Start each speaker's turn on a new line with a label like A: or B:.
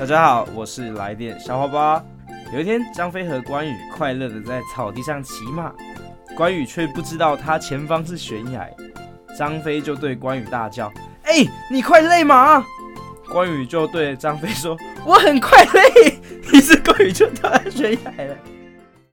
A: 大家好，我是来电小花花。有一天，张飞和关羽快乐的在草地上骑马，关羽却不知道他前方是悬崖。张飞就对关羽大叫：“哎、你快累吗？”关羽就对张飞说：“我很快累。”于是关羽就掉下悬崖了。